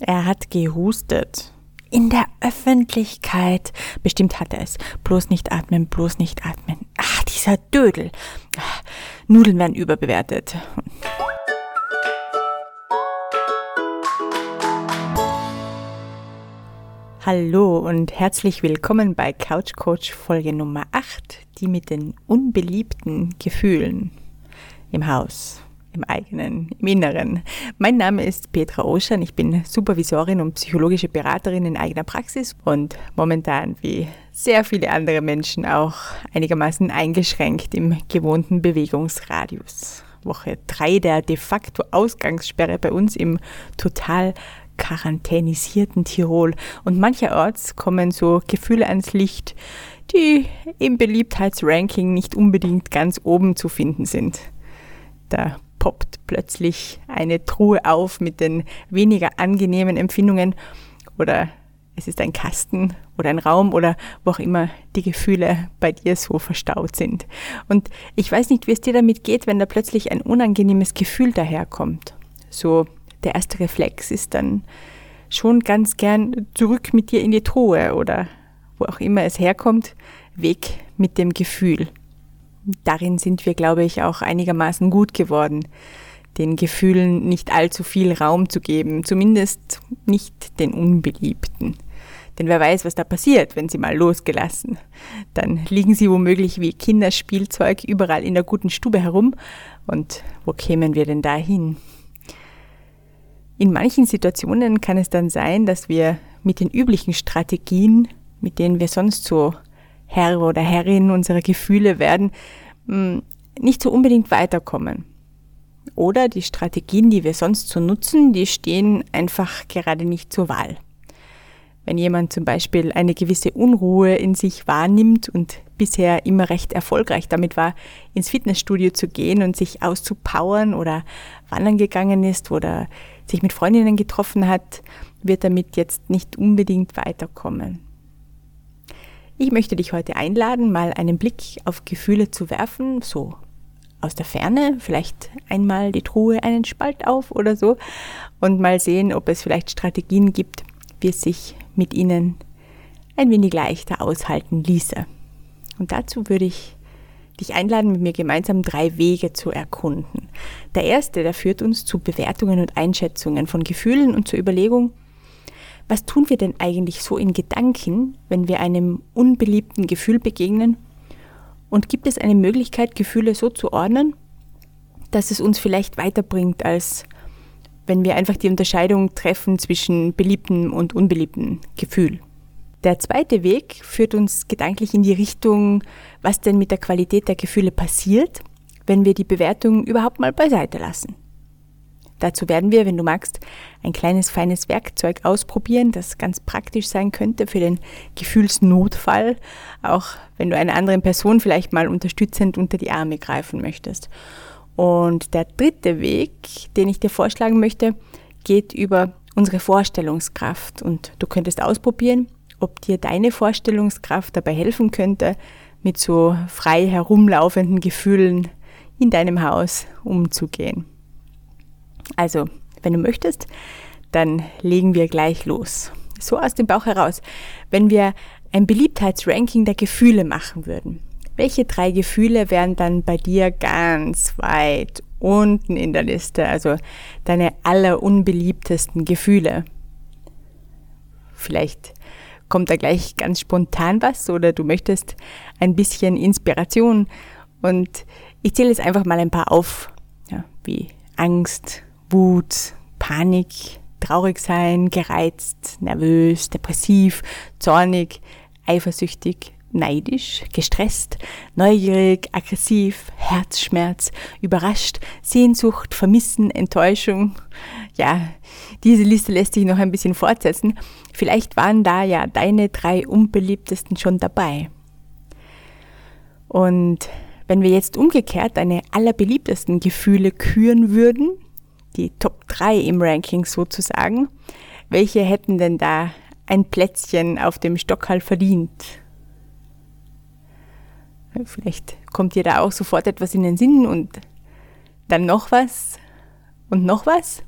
Er hat gehustet. In der Öffentlichkeit. Bestimmt hat er es. Bloß nicht atmen, bloß nicht atmen. Ach, dieser Dödel. Nudeln werden überbewertet. Hallo und herzlich willkommen bei Couch Coach Folge Nummer 8, die mit den unbeliebten Gefühlen im Haus, im eigenen, im Inneren. Mein Name ist Petra Oschan, ich bin Supervisorin und psychologische Beraterin in eigener Praxis und momentan wie sehr viele andere Menschen auch einigermaßen eingeschränkt im gewohnten Bewegungsradius. Woche 3 der de facto Ausgangssperre bei uns im total quarantänisierten Tirol. Und mancherorts kommen so Gefühle ans Licht, die im Beliebtheitsranking nicht unbedingt ganz oben zu finden sind. Da poppt plötzlich eine Truhe auf mit den weniger angenehmen Empfindungen oder es ist ein Kasten oder ein Raum oder wo auch immer die Gefühle bei dir so verstaut sind. Und ich weiß nicht, wie es dir damit geht, wenn da plötzlich ein unangenehmes Gefühl daherkommt. So der erste Reflex ist dann schon ganz gern zurück mit dir in die Truhe oder wo auch immer es herkommt, weg mit dem Gefühl. Darin sind wir, glaube ich, auch einigermaßen gut geworden, den Gefühlen nicht allzu viel Raum zu geben, zumindest nicht den Unbeliebten. Denn wer weiß, was da passiert, wenn sie mal losgelassen. Dann liegen sie womöglich wie Kinderspielzeug überall in der guten Stube herum. Und wo kämen wir denn da hin? In manchen Situationen kann es dann sein, dass wir mit den üblichen Strategien, mit denen wir sonst so Herr oder Herrin unserer Gefühle werden, hm, nicht so unbedingt weiterkommen. Oder die Strategien, die wir sonst so nutzen, die stehen einfach gerade nicht zur Wahl. Wenn jemand zum Beispiel eine gewisse Unruhe in sich wahrnimmt und bisher immer recht erfolgreich damit war, ins Fitnessstudio zu gehen und sich auszupowern oder wandern gegangen ist oder sich mit Freundinnen getroffen hat, wird damit jetzt nicht unbedingt weiterkommen. Ich möchte dich heute einladen, mal einen Blick auf Gefühle zu werfen, so aus der Ferne, vielleicht einmal die Truhe einen Spalt auf oder so und mal sehen, ob es vielleicht Strategien gibt, wie es sich mit ihnen ein wenig leichter aushalten ließe. Und dazu würde ich dich einladen, mit mir gemeinsam drei Wege zu erkunden. Der erste, der führt uns zu Bewertungen und Einschätzungen von Gefühlen und zur Überlegung, was tun wir denn eigentlich so in Gedanken, wenn wir einem unbeliebten Gefühl begegnen? Und gibt es eine Möglichkeit, Gefühle so zu ordnen, dass es uns vielleicht weiterbringt, als wenn wir einfach die Unterscheidung treffen zwischen beliebtem und unbeliebtem Gefühl? Der zweite Weg führt uns gedanklich in die Richtung, was denn mit der Qualität der Gefühle passiert, wenn wir die Bewertung überhaupt mal beiseite lassen. Dazu werden wir, wenn du magst, ein kleines feines Werkzeug ausprobieren, das ganz praktisch sein könnte für den Gefühlsnotfall, auch wenn du einer anderen Person vielleicht mal unterstützend unter die Arme greifen möchtest. Und der dritte Weg, den ich dir vorschlagen möchte, geht über unsere Vorstellungskraft. Und du könntest ausprobieren, ob dir deine Vorstellungskraft dabei helfen könnte, mit so frei herumlaufenden Gefühlen in deinem Haus umzugehen. Also, wenn du möchtest, dann legen wir gleich los. So aus dem Bauch heraus. Wenn wir ein Beliebtheitsranking der Gefühle machen würden, welche drei Gefühle wären dann bei dir ganz weit unten in der Liste, also deine allerunbeliebtesten Gefühle? Vielleicht kommt da gleich ganz spontan was oder du möchtest ein bisschen Inspiration. Und ich zähle jetzt einfach mal ein paar auf, ja, wie Angst, Wut, Panik, traurig sein, gereizt, nervös, depressiv, zornig, eifersüchtig, neidisch, gestresst, neugierig, aggressiv, Herzschmerz, überrascht, Sehnsucht, Vermissen, Enttäuschung. Ja, diese Liste lässt sich noch ein bisschen fortsetzen. Vielleicht waren da ja deine drei unbeliebtesten schon dabei. Und wenn wir jetzt umgekehrt deine allerbeliebtesten Gefühle küren würden, die Top 3 im Ranking sozusagen, welche hätten denn da ein Plätzchen auf dem Stockhall verdient? Vielleicht kommt dir da auch sofort etwas in den Sinn und dann noch was und noch was.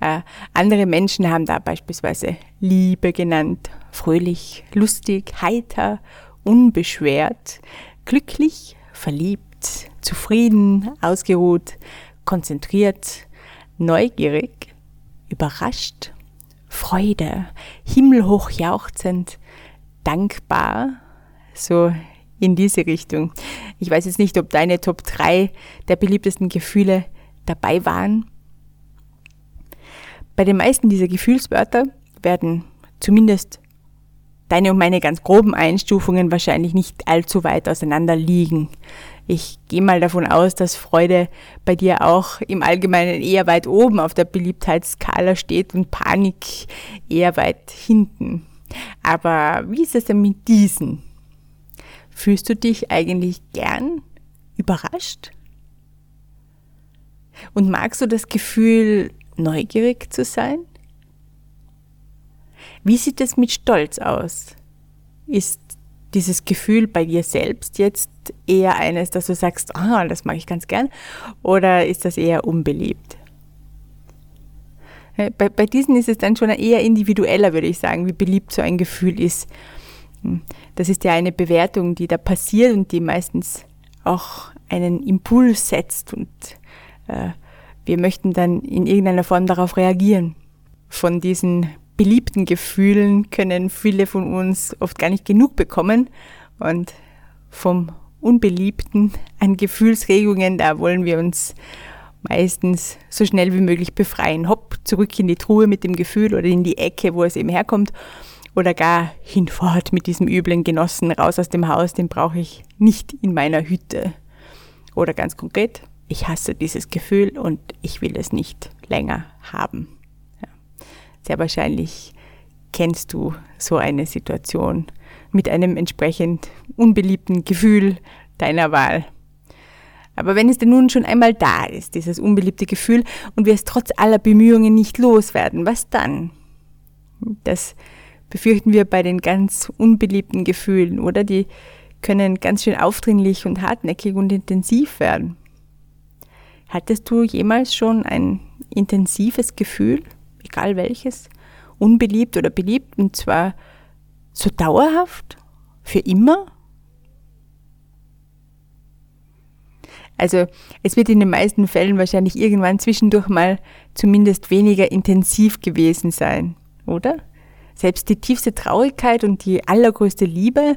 Äh, andere Menschen haben da beispielsweise Liebe genannt, fröhlich, lustig, heiter, unbeschwert, glücklich, verliebt, zufrieden, ausgeruht, konzentriert, neugierig, überrascht, Freude, himmelhoch jauchzend, dankbar, so in diese Richtung. Ich weiß jetzt nicht, ob deine Top 3 der beliebtesten Gefühle dabei waren. Bei den meisten dieser Gefühlswörter werden zumindest deine und meine ganz groben Einstufungen wahrscheinlich nicht allzu weit auseinander liegen. Ich gehe mal davon aus, dass Freude bei dir auch im Allgemeinen eher weit oben auf der Beliebtheitsskala steht und Panik eher weit hinten. Aber wie ist es denn mit diesen? Fühlst du dich eigentlich gern überrascht? Und magst du das Gefühl, neugierig zu sein? Wie sieht es mit Stolz aus? Ist dieses Gefühl bei dir selbst jetzt eher eines, dass du sagst, ah, das mag ich ganz gern, oder ist das eher unbeliebt? Bei, bei diesen ist es dann schon eher individueller, würde ich sagen, wie beliebt so ein Gefühl ist. Hm, das ist ja eine Bewertung, die da passiert und die meistens auch einen Impuls setzt und äh, wir möchten dann in irgendeiner Form darauf reagieren. Von diesen beliebten Gefühlen können viele von uns oft gar nicht genug bekommen und vom Unbeliebten an Gefühlsregungen, da wollen wir uns meistens so schnell wie möglich befreien. Hopp, zurück in die Truhe mit dem Gefühl oder in die Ecke, wo es eben herkommt. Oder gar hinfort mit diesem üblen Genossen raus aus dem Haus, den brauche ich nicht in meiner Hütte. Oder ganz konkret, ich hasse dieses Gefühl und ich will es nicht länger haben. Sehr wahrscheinlich kennst du so eine Situation mit einem entsprechend unbeliebten Gefühl deiner Wahl. Aber wenn es denn nun schon einmal da ist, dieses unbeliebte Gefühl, und wir es trotz aller Bemühungen nicht loswerden, was dann? Das befürchten wir bei den ganz unbeliebten Gefühlen, oder? Die können ganz schön aufdringlich und hartnäckig und intensiv werden. Hattest du jemals schon ein intensives Gefühl, egal welches, unbeliebt oder beliebt, und zwar so dauerhaft? Für immer? Also es wird in den meisten Fällen wahrscheinlich irgendwann zwischendurch mal zumindest weniger intensiv gewesen sein, oder? Selbst die tiefste Traurigkeit und die allergrößte Liebe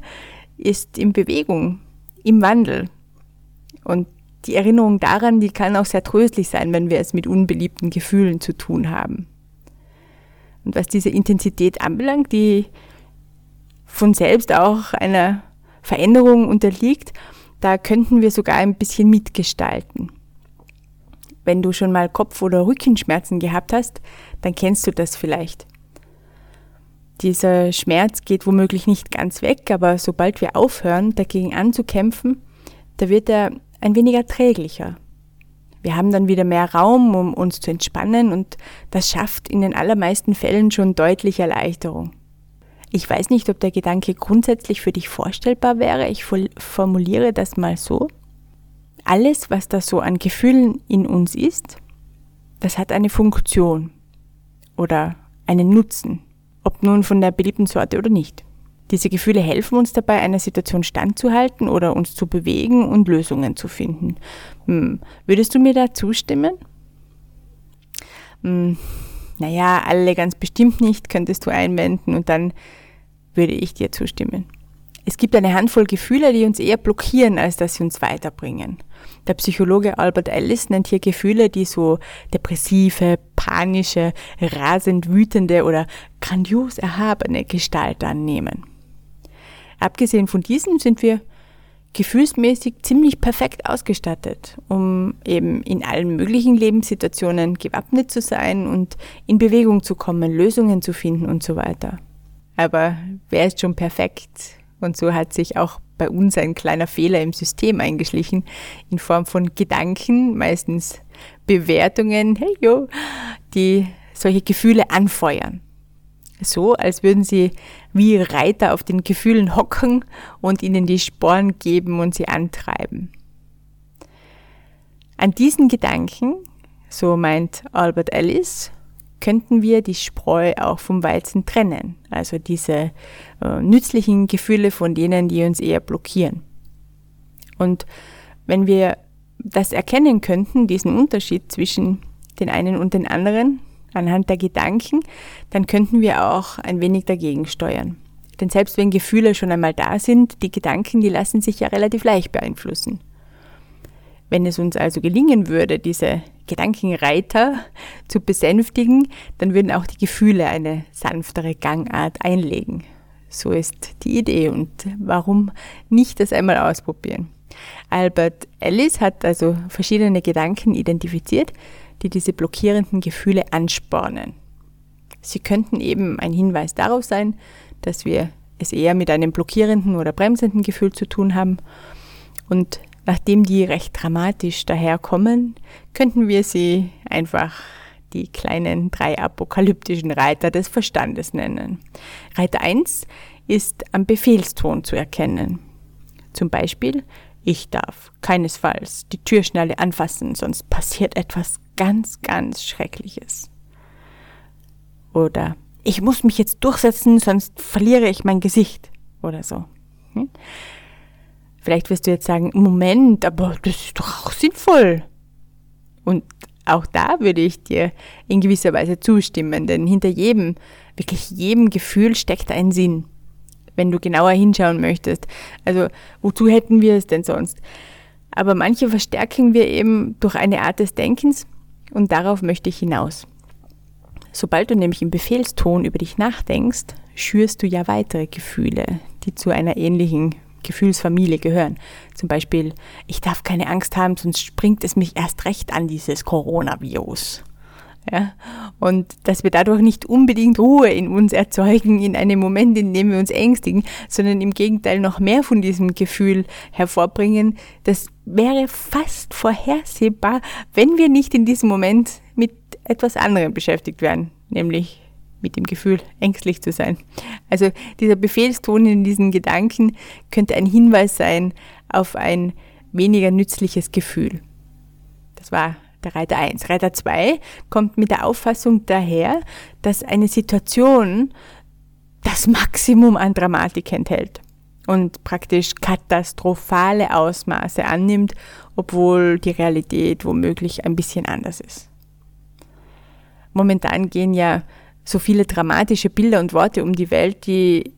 ist in Bewegung, im Wandel. Und die Erinnerung daran, die kann auch sehr tröstlich sein, wenn wir es mit unbeliebten Gefühlen zu tun haben. Und was diese Intensität anbelangt, die von selbst auch einer Veränderung unterliegt, da könnten wir sogar ein bisschen mitgestalten. Wenn du schon mal Kopf- oder Rückenschmerzen gehabt hast, dann kennst du das vielleicht. Dieser Schmerz geht womöglich nicht ganz weg, aber sobald wir aufhören, dagegen anzukämpfen, da wird er ein wenig erträglicher. Wir haben dann wieder mehr Raum, um uns zu entspannen und das schafft in den allermeisten Fällen schon deutlich Erleichterung. Ich weiß nicht, ob der Gedanke grundsätzlich für dich vorstellbar wäre. Ich formuliere das mal so. Alles, was da so an Gefühlen in uns ist, das hat eine Funktion oder einen Nutzen, ob nun von der beliebten Sorte oder nicht. Diese Gefühle helfen uns dabei, einer Situation standzuhalten oder uns zu bewegen und Lösungen zu finden. Hm. Würdest du mir da zustimmen? Hm. Naja, alle ganz bestimmt nicht, könntest du einwenden und dann würde ich dir zustimmen. Es gibt eine Handvoll Gefühle, die uns eher blockieren, als dass sie uns weiterbringen. Der Psychologe Albert Ellis nennt hier Gefühle, die so depressive, panische, rasend wütende oder grandios erhabene Gestalt annehmen. Abgesehen von diesem sind wir gefühlsmäßig ziemlich perfekt ausgestattet, um eben in allen möglichen Lebenssituationen gewappnet zu sein und in Bewegung zu kommen, Lösungen zu finden und so weiter. Aber wer ist schon perfekt? Und so hat sich auch bei uns ein kleiner Fehler im System eingeschlichen, in Form von Gedanken, meistens Bewertungen, hey yo, die solche Gefühle anfeuern so, als würden sie wie Reiter auf den Gefühlen hocken und ihnen die Sporen geben und sie antreiben. An diesen Gedanken So meint Albert Ellis, könnten wir die Spreu auch vom Weizen trennen, also diese äh, nützlichen Gefühle von denen, die uns eher blockieren. Und wenn wir das erkennen könnten, diesen Unterschied zwischen den einen und den anderen, anhand der Gedanken, dann könnten wir auch ein wenig dagegen steuern. Denn selbst wenn Gefühle schon einmal da sind, die Gedanken, die lassen sich ja relativ leicht beeinflussen. Wenn es uns also gelingen würde, diese Gedankenreiter zu besänftigen, dann würden auch die Gefühle eine sanftere Gangart einlegen. So ist die Idee und warum nicht das einmal ausprobieren? Albert Ellis hat also verschiedene Gedanken identifiziert, die diese blockierenden Gefühle anspornen. Sie könnten eben ein Hinweis darauf sein, dass wir es eher mit einem blockierenden oder bremsenden Gefühl zu tun haben. Und nachdem die recht dramatisch daherkommen, könnten wir sie einfach die kleinen drei apokalyptischen Reiter des Verstandes nennen. Reiter 1 ist am Befehlston zu erkennen. Zum Beispiel, ich darf keinesfalls die Türschnalle anfassen, sonst passiert etwas ganz, ganz Schreckliches. Oder ich muss mich jetzt durchsetzen, sonst verliere ich mein Gesicht oder so. Hm? Vielleicht wirst du jetzt sagen, Moment, aber das ist doch auch sinnvoll. Und auch da würde ich dir in gewisser Weise zustimmen, denn hinter jedem, wirklich jedem Gefühl steckt ein Sinn, wenn du genauer hinschauen möchtest. Also wozu hätten wir es denn sonst? Aber manche verstärken wir eben durch eine Art des Denkens und darauf möchte ich hinaus. Sobald du nämlich im Befehlston über dich nachdenkst, schürst du ja weitere Gefühle, die zu einer ähnlichen Gefühlsfamilie gehören. Zum Beispiel, ich darf keine Angst haben, sonst springt es mich erst recht an, dieses Coronavirus. Ja? Und dass wir dadurch nicht unbedingt Ruhe in uns erzeugen, in einem Moment, in dem wir uns ängstigen, sondern im Gegenteil noch mehr von diesem Gefühl hervorbringen, das wäre fast vorhersehbar, wenn wir nicht in diesem Moment mit etwas anderem beschäftigt wären, nämlich mit dem Gefühl, ängstlich zu sein. Also dieser Befehlston in diesen Gedanken könnte ein Hinweis sein auf ein weniger nützliches Gefühl. Das war der Reiter 1. Reiter 2 kommt mit der Auffassung daher, dass eine Situation das Maximum an Dramatik enthält und praktisch katastrophale Ausmaße annimmt, obwohl die Realität womöglich ein bisschen anders ist. Momentan gehen ja so viele dramatische Bilder und Worte um die Welt, die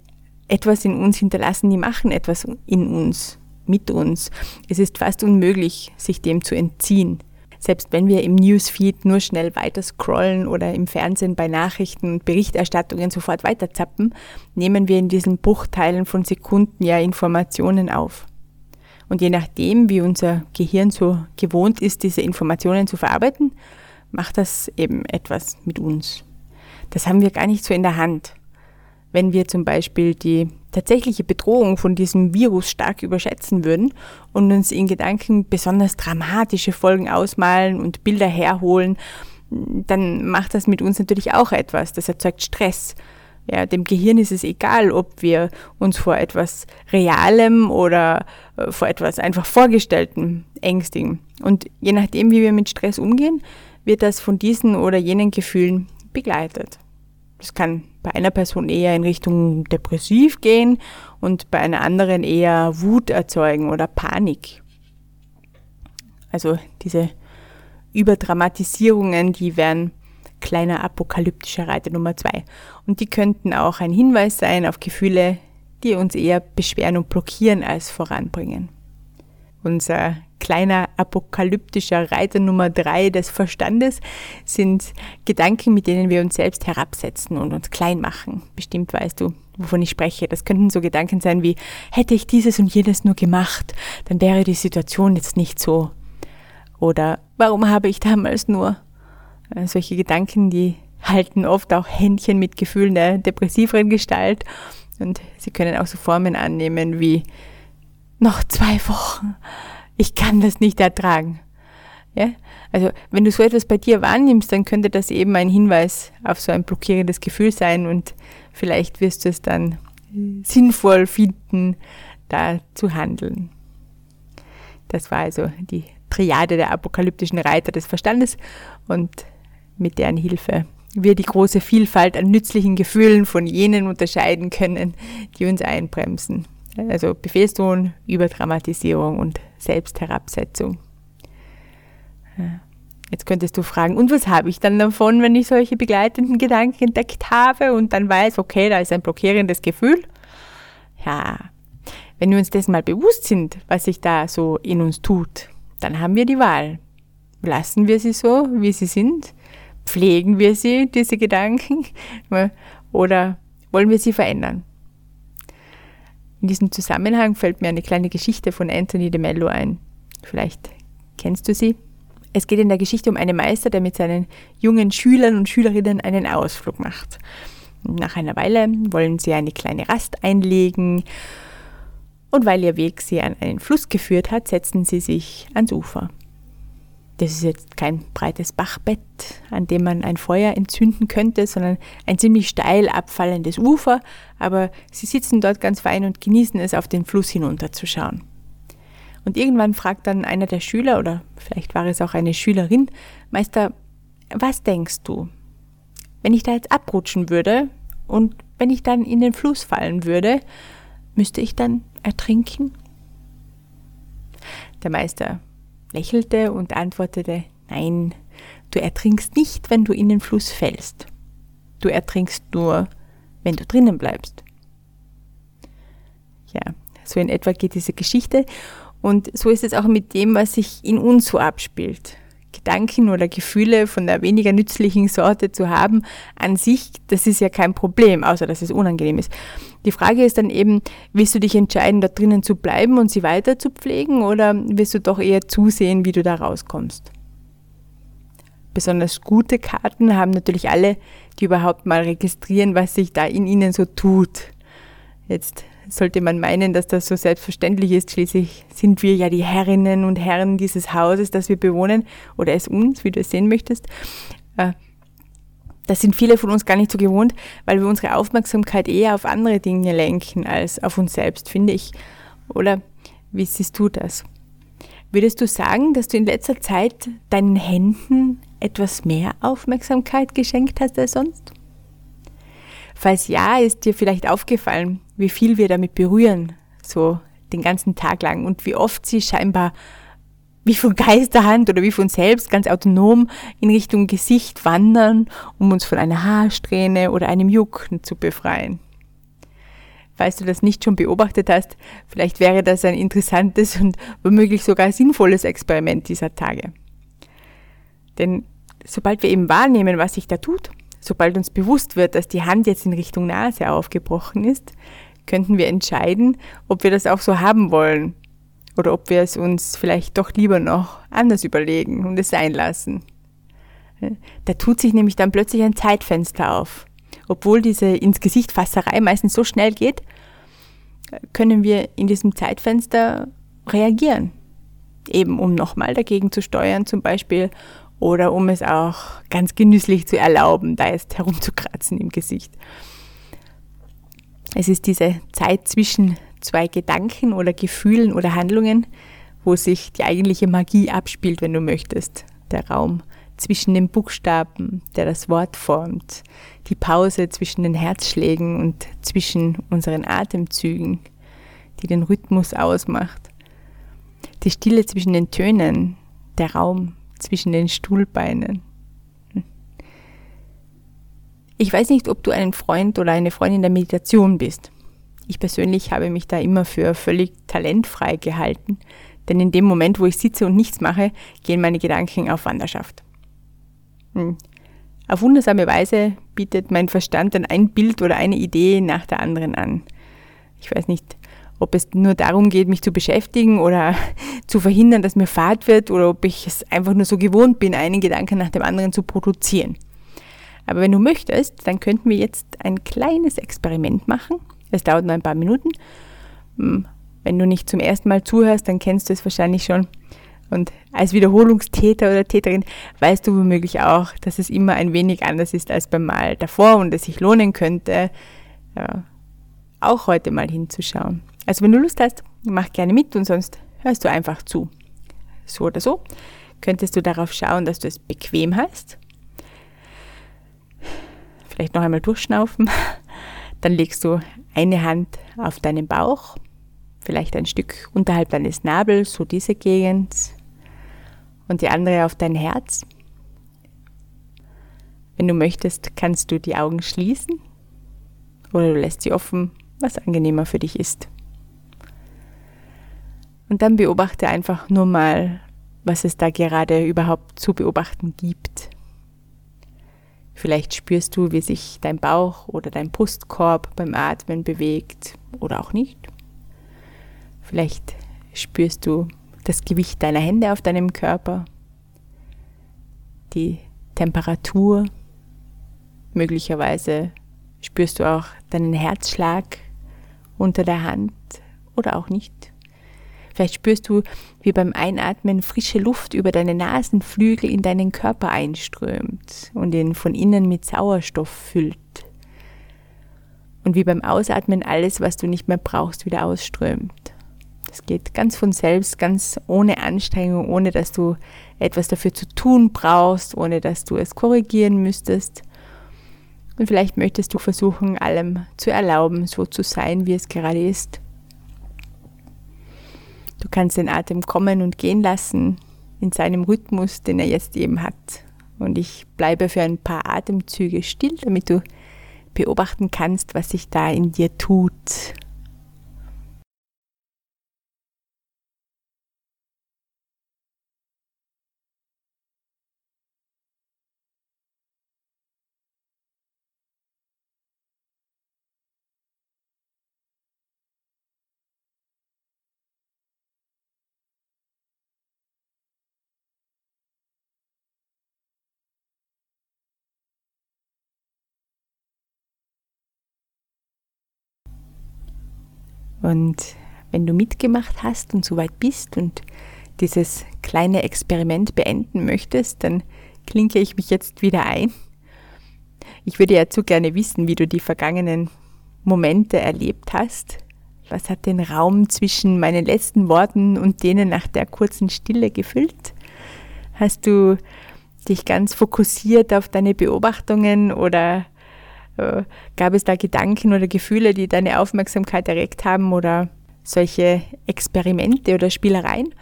etwas in uns hinterlassen, die machen etwas in uns, mit uns. Es ist fast unmöglich, sich dem zu entziehen. Selbst wenn wir im Newsfeed nur schnell weiter scrollen oder im Fernsehen bei Nachrichten und Berichterstattungen sofort weiterzappen, nehmen wir in diesen Bruchteilen von Sekunden ja Informationen auf. Und je nachdem, wie unser Gehirn so gewohnt ist, diese Informationen zu verarbeiten, macht das eben etwas mit uns. Das haben wir gar nicht so in der Hand. Wenn wir zum Beispiel die tatsächliche Bedrohung von diesem Virus stark überschätzen würden und uns in Gedanken besonders dramatische Folgen ausmalen und Bilder herholen, dann macht das mit uns natürlich auch etwas. Das erzeugt Stress. Ja, dem Gehirn ist es egal, ob wir uns vor etwas Realem oder äh, vor etwas einfach Vorgestellten ängstigen. Und je nachdem, wie wir mit Stress umgehen, wird das von diesen oder jenen Gefühlen begleitet. Das kann bei einer Person eher in Richtung depressiv gehen und bei einer anderen eher Wut erzeugen oder Panik. Also diese Überdramatisierungen, die wären kleiner apokalyptischer Reiter Nummer zwei. Und die könnten auch ein Hinweis sein auf Gefühle, die uns eher beschweren und blockieren als voranbringen. Unser kleiner apokalyptischer Reiter Nummer drei des Verstandes sind Gedanken, mit denen wir uns selbst herabsetzen und uns klein machen. Bestimmt weißt du, wovon ich spreche. Das könnten so Gedanken sein wie, hätte ich dieses und jenes nur gemacht, dann wäre die Situation jetzt nicht so. Oder warum habe ich damals nur? Äh, solche Gedanken, die halten oft auch Händchen mit Gefühlen der depressiveren Gestalt und sie können auch so Formen annehmen wie noch zwei Wochen ich kann das nicht ertragen. Ja? Also wenn du so etwas bei dir wahrnimmst, dann könnte das eben ein Hinweis auf so ein blockierendes Gefühl sein und vielleicht wirst du es dann sinnvoll finden, da zu handeln. Das war also die Triade der apokalyptischen Reiter des Verstandes und mit deren Hilfe wir die große Vielfalt an nützlichen Gefühlen von jenen unterscheiden können, die uns einbremsen. Also Befehlston, Überdramatisierung und Selbstherabsetzung. Jetzt könntest du fragen, und was habe ich dann davon, wenn ich solche begleitenden Gedanken entdeckt habe und dann weiß, okay, da ist ein blockierendes Gefühl? Ja, wenn wir uns dessen mal bewusst sind, was sich da so in uns tut, dann haben wir die Wahl. Lassen wir sie so, wie sie sind? Pflegen wir sie, diese Gedanken? Oder wollen wir sie verändern? In diesem Zusammenhang fällt mir eine kleine Geschichte von Anthony de Mello ein. Vielleicht kennst du sie? Es geht in der Geschichte um einen Meister, der mit seinen jungen Schülern und Schülerinnen einen Ausflug macht. Nach einer Weile wollen sie eine kleine Rast einlegen und weil ihr Weg sie an einen Fluss geführt hat, setzen sie sich ans Ufer. Das ist jetzt kein breites Bachbett, an dem man ein Feuer entzünden könnte, sondern ein ziemlich steil abfallendes Ufer, aber sie sitzen dort ganz fein und genießen es, auf den Fluss hinunterzuschauen. Und irgendwann fragt dann einer der Schüler, oder vielleicht war es auch eine Schülerin, Meister, was denkst du? Wenn ich da jetzt abrutschen würde und wenn ich dann in den Fluss fallen würde, müsste ich dann ertrinken? Der Meister lächelte und antwortete, nein, du ertrinkst nicht, wenn du in den Fluss fällst. Du ertrinkst nur, wenn du drinnen bleibst. Ja, so in etwa geht diese Geschichte. Und so ist es auch mit dem, was sich in uns so abspielt. Gedanken oder Gefühle von der weniger nützlichen Sorte zu haben, an sich, das ist ja kein Problem, außer dass es unangenehm ist. Die Frage ist dann eben, willst du dich entscheiden, da drinnen zu bleiben und sie weiter zu pflegen oder willst du doch eher zusehen, wie du da rauskommst? Besonders gute Karten haben natürlich alle, die überhaupt mal registrieren, was sich da in ihnen so tut. Jetzt sollte man meinen, dass das so selbstverständlich ist. Schließlich sind wir ja die Herrinnen und Herren dieses Hauses, das wir bewohnen, oder es uns, wie du es sehen möchtest. Äh, das sind viele von uns gar nicht so gewohnt, weil wir unsere Aufmerksamkeit eher auf andere Dinge lenken als auf uns selbst, finde ich. Oder wie siehst du das? Würdest du sagen, dass du in letzter Zeit deinen Händen etwas mehr Aufmerksamkeit geschenkt hast als sonst? Falls ja, ist dir vielleicht aufgefallen, wie viel wir damit berühren, so den ganzen Tag lang und wie oft sie scheinbar wie von Geisterhand oder wie von selbst ganz autonom in Richtung Gesicht wandern, um uns von einer Haarsträhne oder einem Jucken zu befreien. Falls du das nicht schon beobachtet hast, vielleicht wäre das ein interessantes und womöglich sogar sinnvolles Experiment dieser Tage. Denn sobald wir eben wahrnehmen, was sich da tut, Sobald uns bewusst wird, dass die Hand jetzt in Richtung Nase aufgebrochen ist, könnten wir entscheiden, ob wir das auch so haben wollen oder ob wir es uns vielleicht doch lieber noch anders überlegen und es sein lassen. Da tut sich nämlich dann plötzlich ein Zeitfenster auf. Obwohl diese ins Gesicht Fasserei meistens so schnell geht, können wir in diesem Zeitfenster reagieren. Eben um nochmal dagegen zu steuern zum Beispiel oder um es auch ganz genüsslich zu erlauben, da jetzt herumzukratzen im Gesicht. Es ist diese Zeit zwischen zwei Gedanken oder Gefühlen oder Handlungen, wo sich die eigentliche Magie abspielt, wenn du möchtest. Der Raum zwischen den Buchstaben, der das Wort formt, die Pause zwischen den Herzschlägen und zwischen unseren Atemzügen, die den Rhythmus ausmacht, die Stille zwischen den Tönen, der Raum zwischen den Stuhlbeinen. Ich weiß nicht, ob du ein Freund oder eine Freundin der Meditation bist. Ich persönlich habe mich da immer für völlig talentfrei gehalten, denn in dem Moment, wo ich sitze und nichts mache, gehen meine Gedanken auf Wanderschaft. Hm. Auf wundersame Weise bietet mein Verstand dann ein Bild oder eine Idee nach der anderen an. Ich weiß nicht, ob es nur darum geht, mich zu beschäftigen oder zu verhindern, dass mir Fahrt wird oder ob ich es einfach nur so gewohnt bin, einen Gedanken nach dem anderen zu produzieren. Aber wenn du möchtest, dann könnten wir jetzt ein kleines Experiment machen. Es dauert nur ein paar Minuten. Hm, wenn du nicht zum ersten Mal zuhörst, dann kennst du es wahrscheinlich schon. Und als Wiederholungstäter oder Täterin weißt du womöglich auch, dass es immer ein wenig anders ist als beim Mal davor und es sich lohnen könnte, ja, auch heute mal hinzuschauen. Also wenn du Lust hast, mach gerne mit und sonst hörst du einfach zu. so oder so, könntest du darauf schauen, dass du es bequem hast. Vielleicht noch einmal durchschnaufen. Dann legst du eine Hand auf deinen Bauch, vielleicht ein Stück unterhalb deines Nabels, so diese Gegend, und die andere auf dein Herz. Wenn du möchtest, kannst du die Augen schließen oder du lässt sie offen, was angenehmer für dich ist. Und dann beobachte einfach nur mal, was es da gerade überhaupt zu beobachten gibt. Vielleicht spürst du, wie sich dein Bauch oder dein Brustkorb beim Atmen bewegt oder auch nicht. Vielleicht spürst du das Gewicht deiner Hände auf deinem Körper, die Temperatur. Möglicherweise spürst du auch deinen Herzschlag unter der Hand oder auch nicht. Vielleicht spürst du, wie beim Einatmen frische Luft über deine Nasenflügel in deinen Körper einströmt und ihn von innen mit Sauerstoff füllt. Und wie beim Ausatmen alles, was du nicht mehr brauchst, wieder ausströmt. Das geht ganz von selbst, ganz ohne Anstrengung, ohne dass du etwas dafür zu tun brauchst, ohne dass du es korrigieren müsstest. Und vielleicht möchtest du versuchen, allem zu erlauben, so zu sein, wie es gerade ist. Du kannst den Atem kommen und gehen lassen in seinem Rhythmus, den er jetzt eben hat. Und ich bleibe für ein paar Atemzüge still, damit du beobachten kannst, was sich da in dir tut. Und wenn du mitgemacht hast und soweit bist und dieses kleine Experiment beenden möchtest, dann klinke ich mich jetzt wieder ein. Ich würde ja zu gerne wissen, wie du die vergangenen Momente erlebt hast. Was hat den Raum zwischen meinen letzten Worten und denen nach der kurzen Stille gefüllt? Hast du dich ganz fokussiert auf deine Beobachtungen oder äh, gab es da Gedanken oder Gefühle, die deine Aufmerksamkeit erregt haben oder solche Experimente oder Spielereien,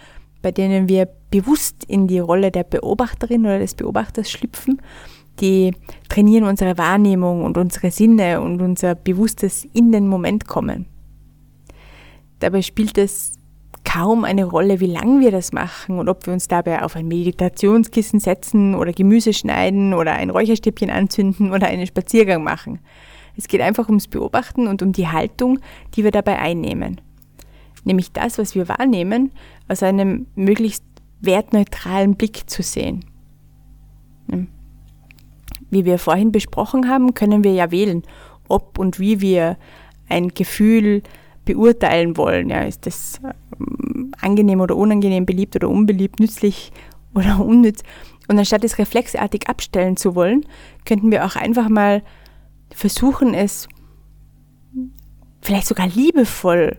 bei denen wir bewusst in die Rolle der Beobachterin oder des Beobachters schlüpfen, die trainieren unsere Wahrnehmung und unsere Sinne und unser bewusstes in den Moment kommen. Dabei spielt es kaum eine Rolle, wie lange wir das machen und ob wir uns dabei auf ein Meditationskissen setzen oder Gemüse schneiden oder ein Räucherstäbchen anzünden oder einen Spaziergang machen. Es geht einfach ums Beobachten und um die Haltung, die wir dabei einnehmen. Nämlich das, was wir wahrnehmen, aus einem möglichst wertneutralen Blick zu sehen. Hm. Wie wir vorhin besprochen haben, können wir ja wählen, ob und wie wir ein Gefühl beurteilen wollen. Ja, ist das ähm, angenehm oder unangenehm, beliebt oder unbeliebt, nützlich oder unnütz? Und anstatt es reflexartig abstellen zu wollen, könnten wir auch einfach mal versuchen, es vielleicht sogar liebevoll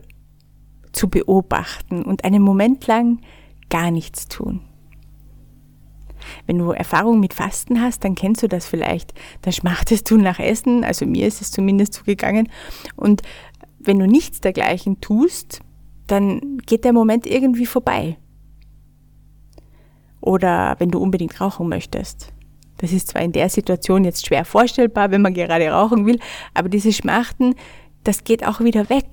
zu beobachten und einen Moment lang gar nichts tun. Wenn du Erfahrung mit Fasten hast, dann kennst du das vielleicht. Dann schmachtest du nach Essen, also mir ist es zumindest zugegangen, und wenn du nichts dergleichen tust, dann geht der Moment irgendwie vorbei. Oder wenn du unbedingt rauchen möchtest. Das ist zwar in der Situation jetzt schwer vorstellbar, wenn man gerade rauchen will, aber diese Schmachten, das geht auch wieder weg,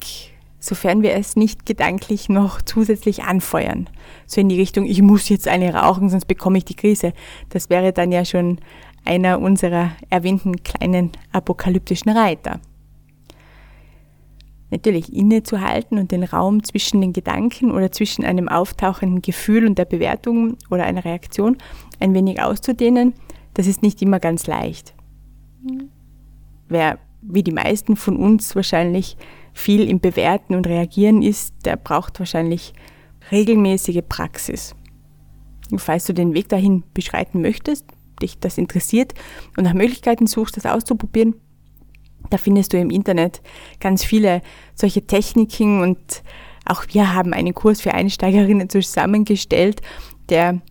sofern wir es nicht gedanklich noch zusätzlich anfeuern. So in die Richtung, ich muss jetzt eine rauchen, sonst bekomme ich die Krise. Das wäre dann ja schon einer unserer erwähnten kleinen apokalyptischen Reiter natürlich innezuhalten und den Raum zwischen den Gedanken oder zwischen einem auftauchenden Gefühl und der Bewertung oder einer Reaktion ein wenig auszudehnen, das ist nicht immer ganz leicht. Wer wie die meisten von uns wahrscheinlich viel im Bewerten und Reagieren ist, der braucht wahrscheinlich regelmäßige Praxis. Und falls du den Weg dahin beschreiten möchtest, dich das interessiert und nach Möglichkeiten suchst, das auszuprobieren, da findest du im Internet ganz viele solche Techniken und auch wir haben einen Kurs für Einsteigerinnen zusammengestellt, der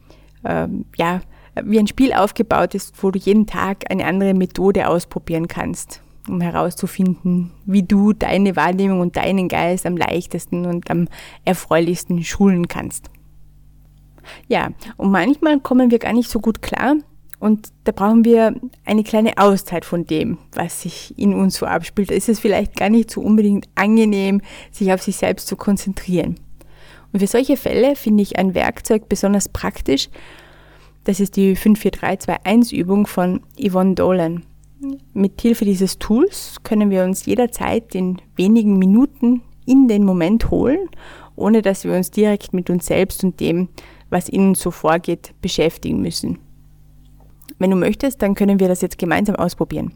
ähm, ja, wie ein Spiel aufgebaut ist, wo du jeden Tag eine andere Methode ausprobieren kannst, um herauszufinden, wie du deine Wahrnehmung und deinen Geist am leichtesten und am erfreulichsten schulen kannst. Ja, und manchmal kommen wir gar nicht so gut klar und da brauchen wir eine kleine Auszeit von dem, was sich in uns so abspielt. Da ist es vielleicht gar nicht so unbedingt angenehm, sich auf sich selbst zu konzentrieren. Und für solche Fälle finde ich ein Werkzeug besonders praktisch, das ist die 54321-Übung von Yvonne Dolan. Mit Hilfe dieses Tools können wir uns jederzeit in wenigen Minuten in den Moment holen, ohne dass wir uns direkt mit uns selbst und dem, was innen so vorgeht, beschäftigen müssen. Wenn du möchtest, dann können wir das jetzt gemeinsam ausprobieren.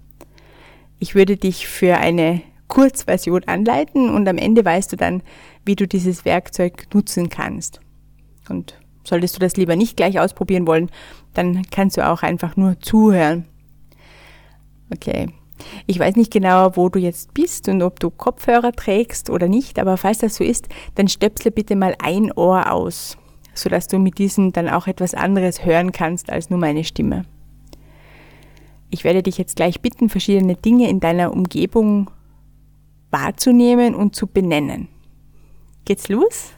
Ich würde dich für eine Kurzversion anleiten und am Ende weißt du dann, wie du dieses Werkzeug nutzen kannst. Und Solltest du das lieber nicht gleich ausprobieren wollen, dann kannst du auch einfach nur zuhören. Okay. Ich weiß nicht genau, wo du jetzt bist und ob du Kopfhörer trägst oder nicht, aber falls das so ist, dann stöpsle bitte mal ein Ohr aus, sodass du mit diesem dann auch etwas anderes hören kannst als nur meine Stimme. Ich werde dich jetzt gleich bitten, verschiedene Dinge in deiner Umgebung wahrzunehmen und zu benennen. Geht's los?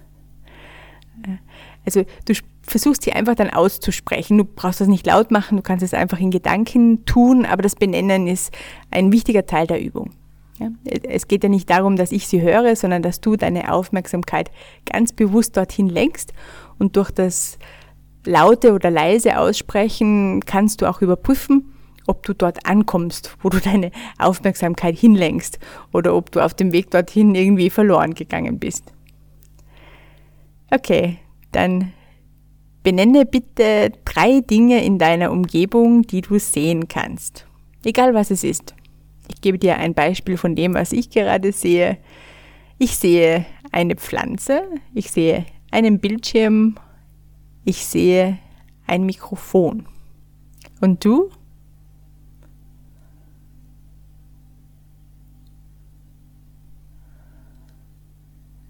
Also du versuchst sie einfach dann auszusprechen. Du brauchst das nicht laut machen, du kannst es einfach in Gedanken tun, aber das Benennen ist ein wichtiger Teil der Übung. Ja? Es geht ja nicht darum, dass ich sie höre, sondern dass du deine Aufmerksamkeit ganz bewusst dorthin lenkst und durch das laute oder leise Aussprechen kannst du auch überprüfen, ob du dort ankommst, wo du deine Aufmerksamkeit hinlenkst oder ob du auf dem Weg dorthin irgendwie verloren gegangen bist. Okay, dann benenne bitte drei Dinge in deiner Umgebung, die du sehen kannst. Egal was es ist. Ich gebe dir ein Beispiel von dem, was ich gerade sehe. Ich sehe eine Pflanze, ich sehe einen Bildschirm, ich sehe ein Mikrofon. Und du?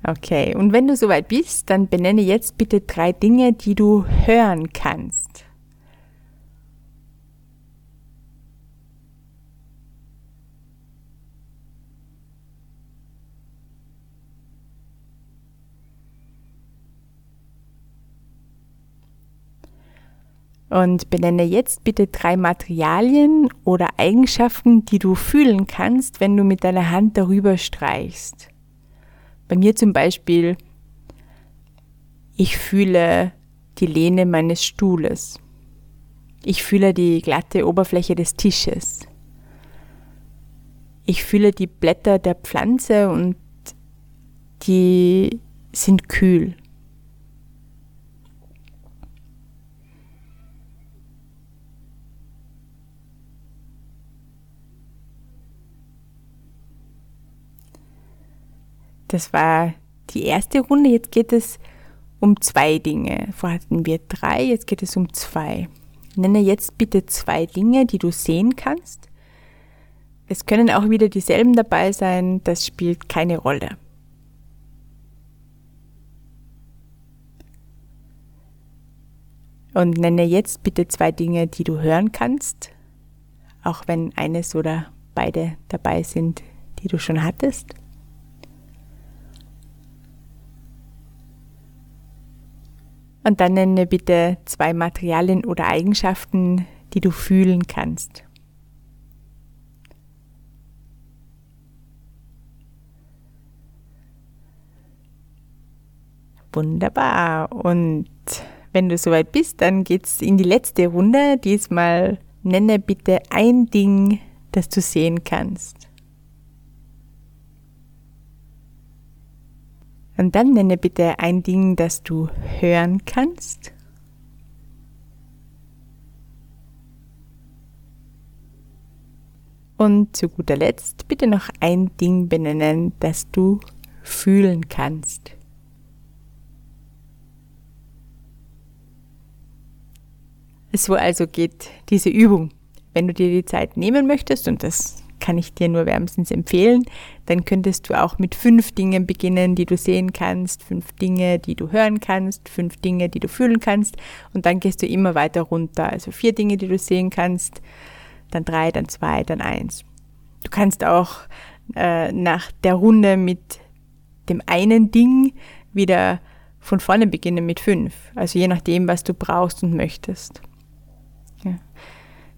Okay, und wenn du soweit bist, dann benenne jetzt bitte drei Dinge, die du hören kannst. Und benenne jetzt bitte drei Materialien oder Eigenschaften, die du fühlen kannst, wenn du mit deiner Hand darüber streichst. Bei mir zum Beispiel, ich fühle die Lehne meines Stuhles. Ich fühle die glatte Oberfläche des Tisches. Ich fühle die Blätter der Pflanze und die sind kühl. Das war die erste Runde. Jetzt geht es um zwei Dinge. Vorher hatten wir drei, jetzt geht es um zwei. Nenne jetzt bitte zwei Dinge, die du sehen kannst. Es können auch wieder dieselben dabei sein, das spielt keine Rolle. Und nenne jetzt bitte zwei Dinge, die du hören kannst, auch wenn eines oder beide dabei sind, die du schon hattest. Und dann nenne bitte zwei Materialien oder Eigenschaften, die du fühlen kannst. Wunderbar. Und wenn du soweit bist, dann geht's in die letzte Runde. Diesmal nenne bitte ein Ding, das du sehen kannst. Und dann nenne bitte ein Ding, das du hören kannst. Und zu guter Letzt bitte noch ein Ding benennen, das du fühlen kannst. So also geht diese Übung. Wenn du dir die Zeit nehmen möchtest, und das kann ich dir nur wärmstens empfehlen. Dann könntest du auch mit fünf Dingen beginnen, die du sehen kannst, fünf Dinge, die du hören kannst, fünf Dinge, die du fühlen kannst und dann gehst du immer weiter runter. Also vier Dinge, die du sehen kannst, dann drei, dann zwei, dann eins. Du kannst auch äh, nach der Runde mit dem einen Ding wieder von vorne beginnen mit fünf. Also je nachdem, was du brauchst und möchtest. Ja.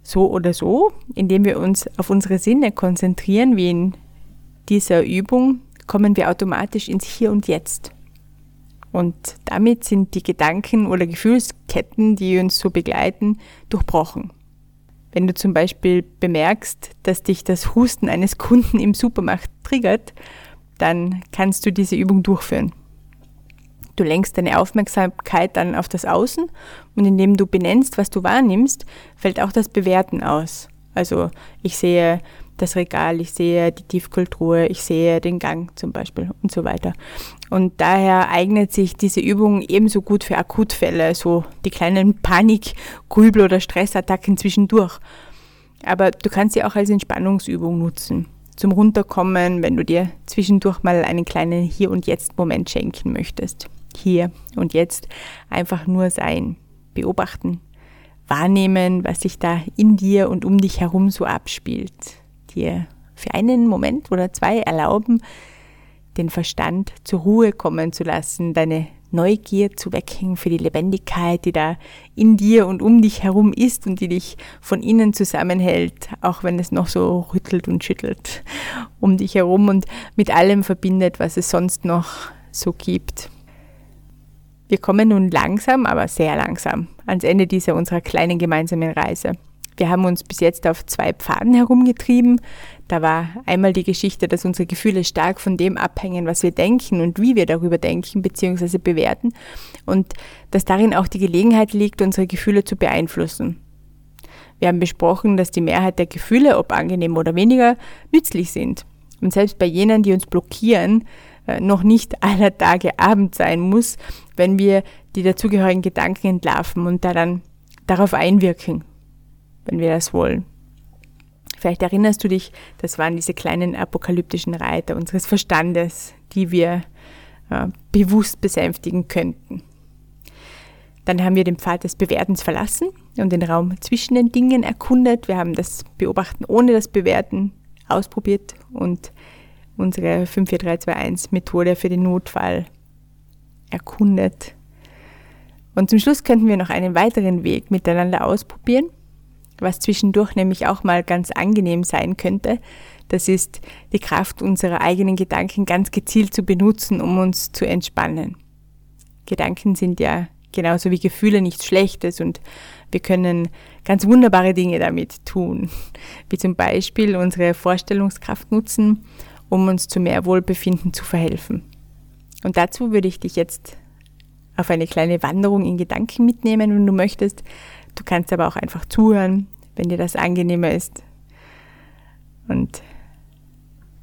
So oder so, indem wir uns auf unsere Sinne konzentrieren, wie in dieser Übung, kommen wir automatisch ins Hier und Jetzt. Und damit sind die Gedanken oder Gefühlsketten, die uns so begleiten, durchbrochen. Wenn du zum Beispiel bemerkst, dass dich das Husten eines Kunden im Supermarkt triggert, dann kannst du diese Übung durchführen. Du lenkst deine Aufmerksamkeit dann auf das Außen und indem du benennst, was du wahrnimmst, fällt auch das Bewerten aus. Also ich sehe das Regal, ich sehe die Tiefkultur, ich sehe den Gang zum Beispiel und so weiter. Und daher eignet sich diese Übung ebenso gut für Akutfälle, so die kleinen Panik, Grübel oder Stressattacken zwischendurch. Aber du kannst sie auch als Entspannungsübung nutzen zum Runterkommen, wenn du dir zwischendurch mal einen kleinen Hier- und Jetzt-Moment schenken möchtest. Hier und jetzt einfach nur sein, beobachten, wahrnehmen, was sich da in dir und um dich herum so abspielt. Dir für einen Moment oder zwei erlauben, den Verstand zur Ruhe kommen zu lassen, deine Neugier zu wecken für die Lebendigkeit, die da in dir und um dich herum ist und die dich von innen zusammenhält, auch wenn es noch so rüttelt und schüttelt um dich herum und mit allem verbindet, was es sonst noch so gibt. Wir kommen nun langsam, aber sehr langsam ans Ende dieser unserer kleinen gemeinsamen Reise. Wir haben uns bis jetzt auf zwei Pfaden herumgetrieben. Da war einmal die Geschichte, dass unsere Gefühle stark von dem abhängen, was wir denken und wie wir darüber denken bzw. bewerten und dass darin auch die Gelegenheit liegt, unsere Gefühle zu beeinflussen. Wir haben besprochen, dass die Mehrheit der Gefühle, ob angenehm oder weniger, nützlich sind. Und selbst bei jenen, die uns blockieren, äh, noch nicht aller Tage Abend sein muss, wenn wir die dazugehörigen Gedanken entlarven und da dann darauf einwirken wenn wir das wollen. Vielleicht erinnerst du dich, das waren diese kleinen apokalyptischen Reiter unseres Verstandes, die wir äh, bewusst besänftigen könnten. Dann haben wir den Pfad des Bewertens verlassen und den Raum zwischen den Dingen erkundet. Wir haben das Beobachten ohne das Bewerten ausprobiert und unsere 54321-Methode für den Notfall erkundet. Und zum Schluss könnten wir noch einen weiteren Weg miteinander ausprobieren was zwischendurch nämlich auch mal ganz angenehm sein könnte. Das ist die Kraft unserer eigenen Gedanken ganz gezielt zu benutzen, um uns zu entspannen. Gedanken sind ja genauso wie Gefühle nichts Schlechtes und wir können ganz wunderbare Dinge damit tun, wie zum Beispiel unsere Vorstellungskraft nutzen, um uns zu mehr Wohlbefinden zu verhelfen. Und dazu würde ich dich jetzt auf eine kleine Wanderung in Gedanken mitnehmen, wenn du möchtest. Du kannst aber auch einfach zuhören, wenn dir das angenehmer ist. Und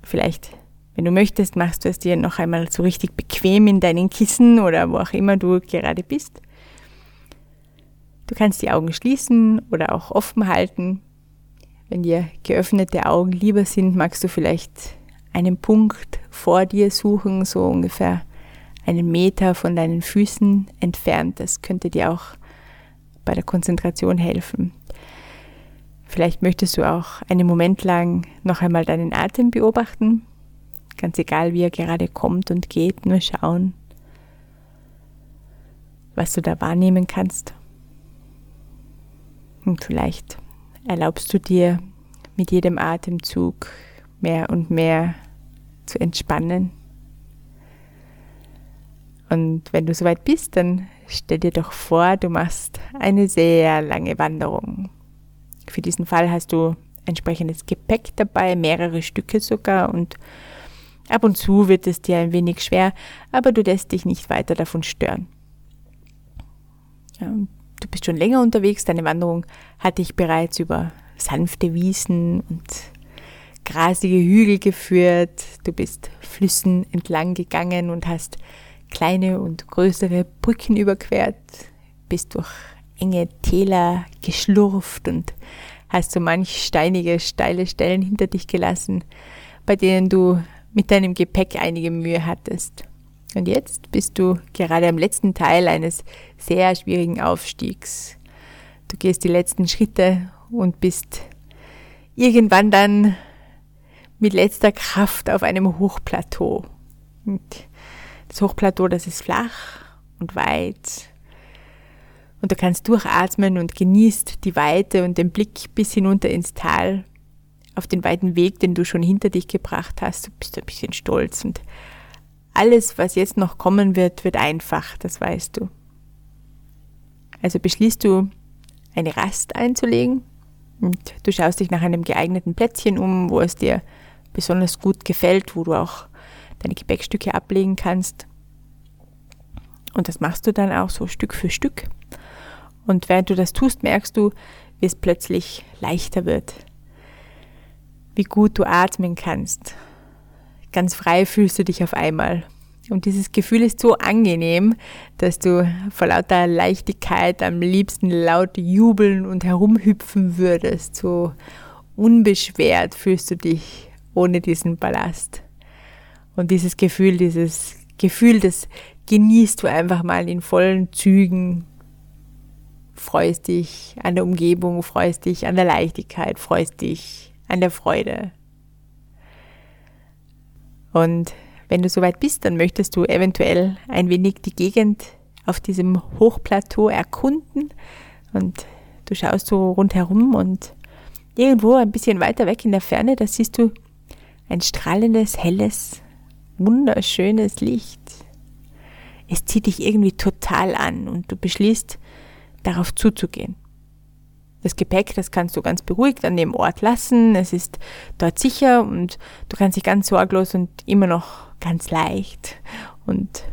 vielleicht, wenn du möchtest, machst du es dir noch einmal so richtig bequem in deinen Kissen oder wo auch immer du gerade bist. Du kannst die Augen schließen oder auch offen halten. Wenn dir geöffnete Augen lieber sind, magst du vielleicht einen Punkt vor dir suchen, so ungefähr einen Meter von deinen Füßen entfernt. Das könnte dir auch bei der Konzentration helfen. Vielleicht möchtest du auch einen Moment lang noch einmal deinen Atem beobachten. Ganz egal, wie er gerade kommt und geht, nur schauen, was du da wahrnehmen kannst. Und vielleicht erlaubst du dir mit jedem Atemzug mehr und mehr zu entspannen. Und wenn du soweit bist, dann stell dir doch vor, du machst eine sehr lange Wanderung. Für diesen Fall hast du entsprechendes Gepäck dabei, mehrere Stücke sogar und ab und zu wird es dir ein wenig schwer, aber du lässt dich nicht weiter davon stören. Du bist schon länger unterwegs, deine Wanderung hat dich bereits über sanfte Wiesen und grasige Hügel geführt, du bist Flüssen entlang gegangen und hast kleine und größere Brücken überquert, bist durch enge Täler geschlurft und hast du manch steinige, steile Stellen hinter dich gelassen, bei denen du mit deinem Gepäck einige Mühe hattest. Und jetzt bist du gerade am letzten Teil eines sehr schwierigen Aufstiegs. Du gehst die letzten Schritte und bist irgendwann dann mit letzter Kraft auf einem Hochplateau. Und das Hochplateau, das ist flach und weit. Und du kannst durchatmen und genießt die Weite und den Blick bis hinunter ins Tal auf den weiten Weg, den du schon hinter dich gebracht hast. Du bist ein bisschen stolz und alles, was jetzt noch kommen wird, wird einfach, das weißt du. Also beschließt du, eine Rast einzulegen und du schaust dich nach einem geeigneten Plätzchen um, wo es dir besonders gut gefällt, wo du auch deine Gepäckstücke ablegen kannst. Und das machst du dann auch so Stück für Stück. Und während du das tust, merkst du, wie es plötzlich leichter wird. Wie gut du atmen kannst. Ganz frei fühlst du dich auf einmal. Und dieses Gefühl ist so angenehm, dass du vor lauter Leichtigkeit am liebsten laut jubeln und herumhüpfen würdest. So unbeschwert fühlst du dich ohne diesen Ballast. Und dieses Gefühl, dieses Gefühl, das genießt du einfach mal in vollen Zügen. Freust dich an der Umgebung, freust dich an der Leichtigkeit, freust dich an der Freude. Und wenn du soweit bist, dann möchtest du eventuell ein wenig die Gegend auf diesem Hochplateau erkunden und du schaust so rundherum und irgendwo ein bisschen weiter weg in der Ferne, da siehst du ein strahlendes, helles, wunderschönes Licht. Es zieht dich irgendwie total an und du beschließt, darauf zuzugehen. Das Gepäck, das kannst du ganz beruhigt an dem Ort lassen. Es ist dort sicher und du kannst dich ganz sorglos und immer noch ganz leicht und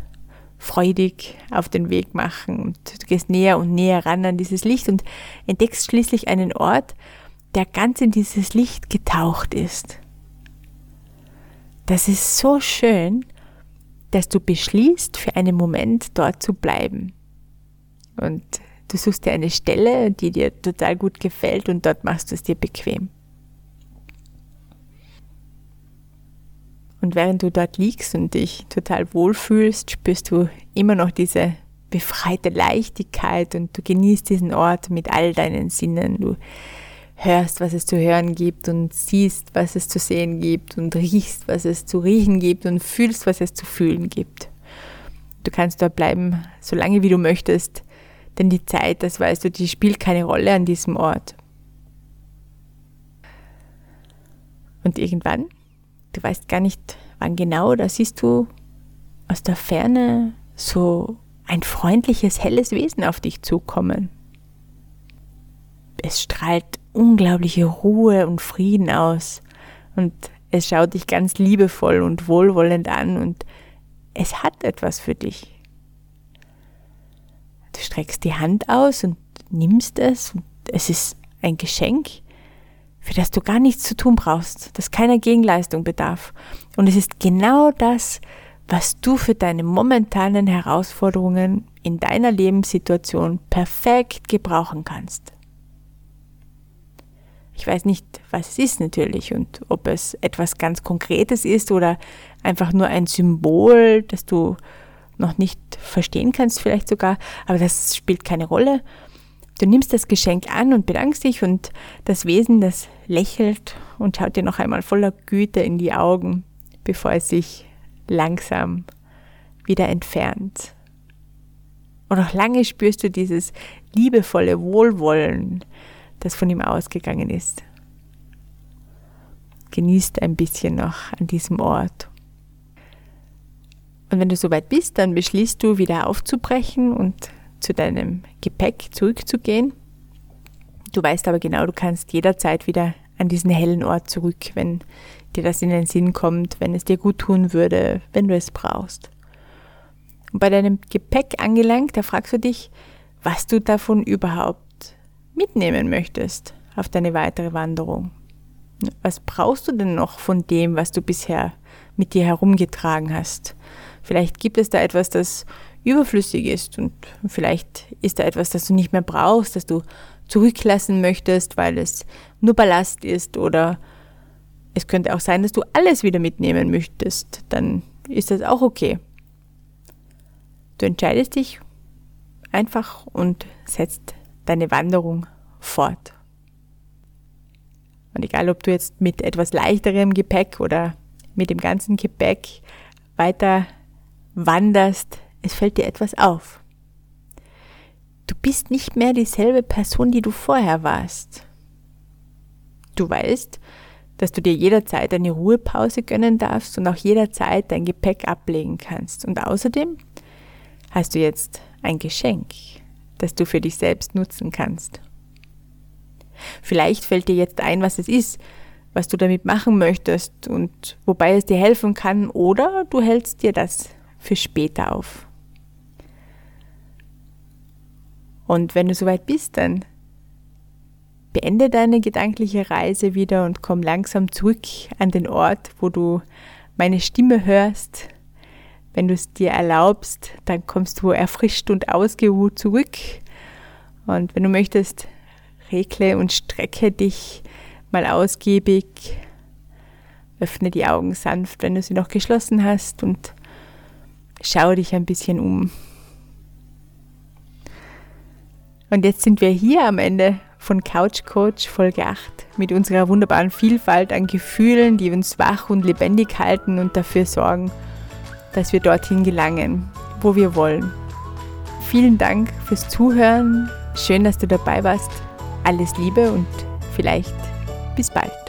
freudig auf den Weg machen. Und du gehst näher und näher ran an dieses Licht und entdeckst schließlich einen Ort, der ganz in dieses Licht getaucht ist. Das ist so schön, dass du beschließt, für einen Moment dort zu bleiben. Und Du suchst dir eine Stelle, die dir total gut gefällt und dort machst du es dir bequem. Und während du dort liegst und dich total wohlfühlst, spürst du immer noch diese befreite Leichtigkeit und du genießt diesen Ort mit all deinen Sinnen. Du hörst, was es zu hören gibt und siehst, was es zu sehen gibt und riechst, was es zu riechen gibt und fühlst, was es zu fühlen gibt. Du kannst dort bleiben, solange wie du möchtest, denn die Zeit, das weißt du, die spielt keine Rolle an diesem Ort. Und irgendwann, du weißt gar nicht, wann genau, da siehst du aus der Ferne so ein freundliches, helles Wesen auf dich zukommen. Es strahlt unglaubliche Ruhe und Frieden aus und es schaut dich ganz liebevoll und wohlwollend an und es hat etwas für dich. Du streckst die Hand aus und nimmst es und es ist ein Geschenk, für das du gar nichts zu tun brauchst, das keiner Gegenleistung bedarf. Und es ist genau das, was du für deine momentanen Herausforderungen in deiner Lebenssituation perfekt gebrauchen kannst. Ich weiß nicht, was es ist natürlich und ob es etwas ganz Konkretes ist oder einfach nur ein Symbol, das du noch nicht verstehen kannst, vielleicht sogar, aber das spielt keine Rolle. Du nimmst das Geschenk an und bedankst dich und das Wesen, das lächelt und schaut dir noch einmal voller Güte in die Augen, bevor es sich langsam wieder entfernt. Und noch lange spürst du dieses liebevolle Wohlwollen, das von ihm ausgegangen ist. Genießt ein bisschen noch an diesem Ort und wenn du soweit bist, dann beschließt du wieder aufzubrechen und zu deinem Gepäck zurückzugehen. Du weißt aber genau, du kannst jederzeit wieder an diesen hellen Ort zurück, wenn dir das in den Sinn kommt, wenn es dir gut tun würde, wenn du es brauchst. Und bei deinem Gepäck angelangt, da fragst du dich, was du davon überhaupt mitnehmen möchtest auf deine weitere Wanderung. Was brauchst du denn noch von dem, was du bisher mit dir herumgetragen hast? Vielleicht gibt es da etwas, das überflüssig ist und vielleicht ist da etwas, das du nicht mehr brauchst, das du zurücklassen möchtest, weil es nur Ballast ist oder es könnte auch sein, dass du alles wieder mitnehmen möchtest, dann ist das auch okay. Du entscheidest dich einfach und setzt deine Wanderung fort. Und egal, ob du jetzt mit etwas leichterem Gepäck oder mit dem ganzen Gepäck weiter wanderst, es fällt dir etwas auf. Du bist nicht mehr dieselbe Person, die du vorher warst. Du weißt, dass du dir jederzeit eine Ruhepause gönnen darfst und auch jederzeit dein Gepäck ablegen kannst. Und außerdem hast du jetzt ein Geschenk, das du für dich selbst nutzen kannst. Vielleicht fällt dir jetzt ein, was es ist, was du damit machen möchtest und wobei es dir helfen kann, oder du hältst dir das für später auf. Und wenn du soweit bist, dann beende deine gedankliche Reise wieder und komm langsam zurück an den Ort, wo du meine Stimme hörst. Wenn du es dir erlaubst, dann kommst du erfrischt und ausgeruht zurück. Und wenn du möchtest, regle und strecke dich mal ausgiebig. Öffne die Augen sanft, wenn du sie noch geschlossen hast und schau dich ein bisschen um. Und jetzt sind wir hier am Ende von Couch Coach Folge 8 mit unserer wunderbaren Vielfalt an Gefühlen, die uns wach und lebendig halten und dafür sorgen, dass wir dorthin gelangen, wo wir wollen. Vielen Dank fürs Zuhören. Schön, dass du dabei warst. Alles Liebe und vielleicht bis bald.